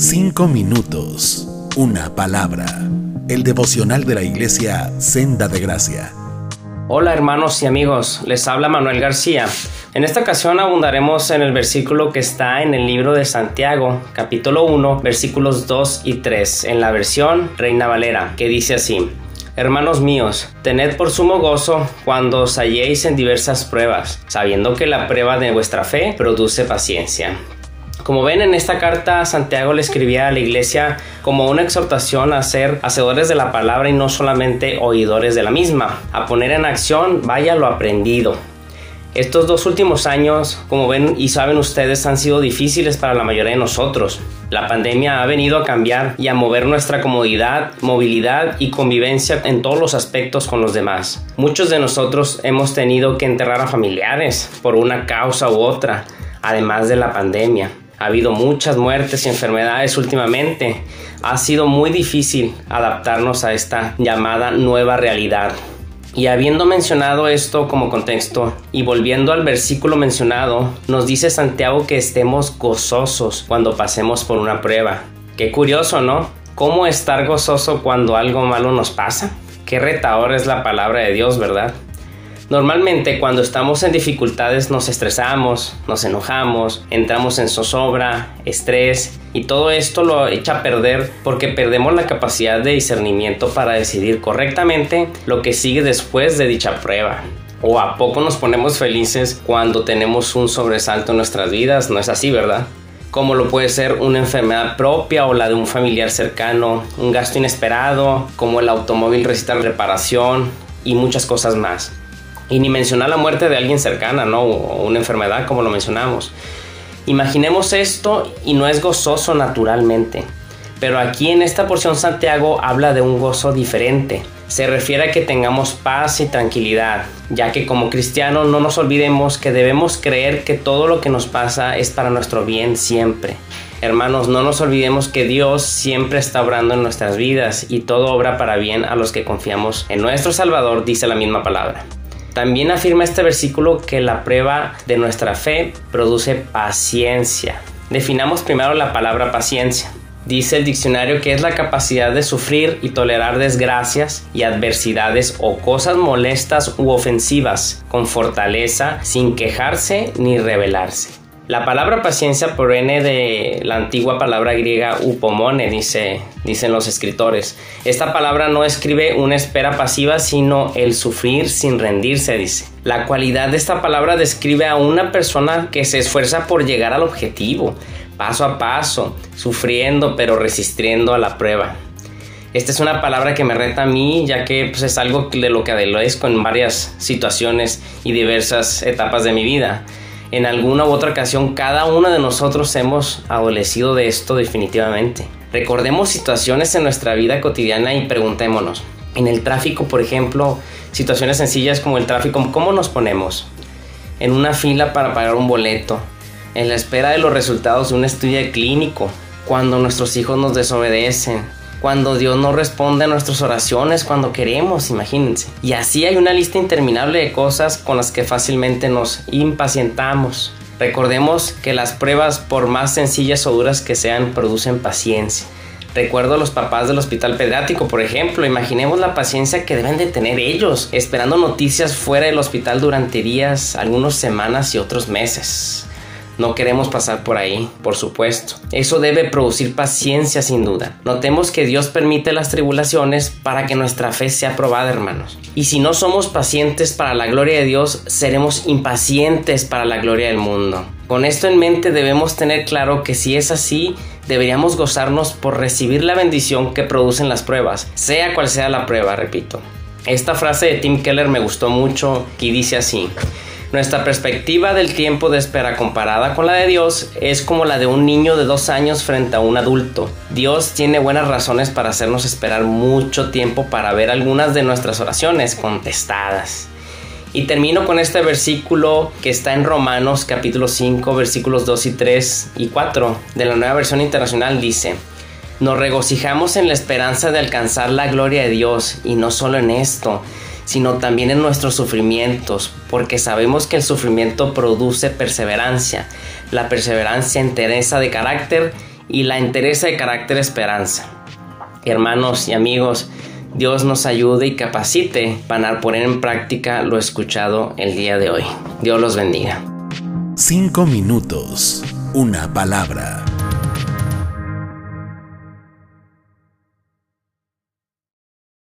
Cinco minutos, una palabra. El devocional de la iglesia Senda de Gracia. Hola hermanos y amigos, les habla Manuel García. En esta ocasión abundaremos en el versículo que está en el libro de Santiago, capítulo 1, versículos 2 y 3, en la versión Reina Valera, que dice así. Hermanos míos, tened por sumo gozo cuando os halléis en diversas pruebas, sabiendo que la prueba de vuestra fe produce paciencia. Como ven en esta carta, Santiago le escribía a la iglesia como una exhortación a ser hacedores de la palabra y no solamente oidores de la misma, a poner en acción vaya lo aprendido, estos dos últimos años, como ven y saben ustedes, han sido difíciles para la mayoría de nosotros. La pandemia ha venido a cambiar y a mover nuestra comodidad, movilidad y convivencia en todos los aspectos con los demás. Muchos de nosotros hemos tenido que enterrar a familiares por una causa u otra, además de la pandemia. Ha habido muchas muertes y enfermedades últimamente. Ha sido muy difícil adaptarnos a esta llamada nueva realidad. Y habiendo mencionado esto como contexto y volviendo al versículo mencionado, nos dice Santiago que estemos gozosos cuando pasemos por una prueba. Qué curioso, ¿no? ¿Cómo estar gozoso cuando algo malo nos pasa? Qué retador es la palabra de Dios, ¿verdad? Normalmente cuando estamos en dificultades nos estresamos, nos enojamos, entramos en zozobra, estrés y todo esto lo echa a perder porque perdemos la capacidad de discernimiento para decidir correctamente lo que sigue después de dicha prueba. ¿O a poco nos ponemos felices cuando tenemos un sobresalto en nuestras vidas? No es así, ¿verdad? como lo puede ser una enfermedad propia o la de un familiar cercano, un gasto inesperado, como el automóvil necesita reparación y muchas cosas más. Y ni mencionar la muerte de alguien cercana, ¿no? O una enfermedad, como lo mencionamos. Imaginemos esto y no es gozoso naturalmente. Pero aquí en esta porción Santiago habla de un gozo diferente. Se refiere a que tengamos paz y tranquilidad, ya que como cristianos no nos olvidemos que debemos creer que todo lo que nos pasa es para nuestro bien siempre. Hermanos, no nos olvidemos que Dios siempre está obrando en nuestras vidas y todo obra para bien a los que confiamos en nuestro Salvador, dice la misma palabra. También afirma este versículo que la prueba de nuestra fe produce paciencia. Definamos primero la palabra paciencia. Dice el diccionario que es la capacidad de sufrir y tolerar desgracias y adversidades o cosas molestas u ofensivas con fortaleza sin quejarse ni rebelarse. La palabra paciencia proviene de la antigua palabra griega upomone, dice, dicen los escritores. Esta palabra no escribe una espera pasiva, sino el sufrir sin rendirse, dice. La cualidad de esta palabra describe a una persona que se esfuerza por llegar al objetivo, paso a paso, sufriendo pero resistiendo a la prueba. Esta es una palabra que me reta a mí, ya que pues, es algo de lo que adolezco en varias situaciones y diversas etapas de mi vida en alguna u otra ocasión cada uno de nosotros hemos adolecido de esto definitivamente. Recordemos situaciones en nuestra vida cotidiana y preguntémonos. En el tráfico, por ejemplo, situaciones sencillas como el tráfico, ¿cómo nos ponemos? En una fila para pagar un boleto, en la espera de los resultados de un estudio clínico, cuando nuestros hijos nos desobedecen, cuando Dios no responde a nuestras oraciones cuando queremos, imagínense. Y así hay una lista interminable de cosas con las que fácilmente nos impacientamos. Recordemos que las pruebas, por más sencillas o duras que sean, producen paciencia. Recuerdo a los papás del hospital pediátrico, por ejemplo, imaginemos la paciencia que deben de tener ellos, esperando noticias fuera del hospital durante días, algunas semanas y otros meses. No queremos pasar por ahí, por supuesto. Eso debe producir paciencia sin duda. Notemos que Dios permite las tribulaciones para que nuestra fe sea probada, hermanos. Y si no somos pacientes para la gloria de Dios, seremos impacientes para la gloria del mundo. Con esto en mente debemos tener claro que si es así, deberíamos gozarnos por recibir la bendición que producen las pruebas, sea cual sea la prueba, repito. Esta frase de Tim Keller me gustó mucho y dice así. Nuestra perspectiva del tiempo de espera comparada con la de Dios es como la de un niño de dos años frente a un adulto. Dios tiene buenas razones para hacernos esperar mucho tiempo para ver algunas de nuestras oraciones contestadas. Y termino con este versículo que está en Romanos capítulo 5 versículos 2 y 3 y 4 de la nueva versión internacional dice, nos regocijamos en la esperanza de alcanzar la gloria de Dios y no solo en esto, sino también en nuestros sufrimientos, porque sabemos que el sufrimiento produce perseverancia, la perseverancia entereza de carácter y la entereza de carácter esperanza. Hermanos y amigos, Dios nos ayude y capacite para poner en práctica lo escuchado el día de hoy. Dios los bendiga. Cinco minutos, una palabra.